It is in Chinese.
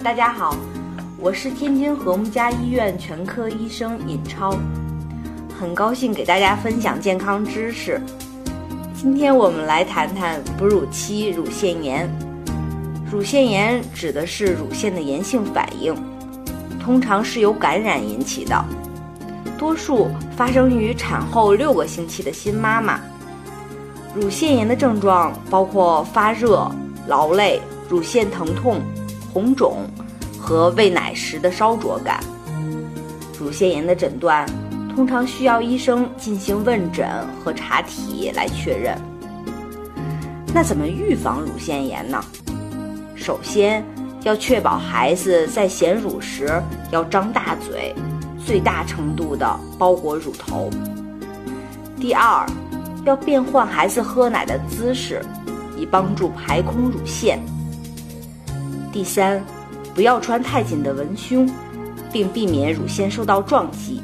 大家好，我是天津和睦家医院全科医生尹超，很高兴给大家分享健康知识。今天我们来谈谈哺乳期乳腺炎。乳腺炎指的是乳腺的炎性反应，通常是由感染引起的，多数发生于产后六个星期的新妈妈。乳腺炎的症状包括发热、劳累、乳腺疼痛、红肿和喂奶时的烧灼感。乳腺炎的诊断通常需要医生进行问诊和查体来确认。那怎么预防乳腺炎呢？首先要确保孩子在衔乳时要张大嘴，最大程度的包裹乳头。第二。要变换孩子喝奶的姿势，以帮助排空乳腺。第三，不要穿太紧的文胸，并避免乳腺受到撞击。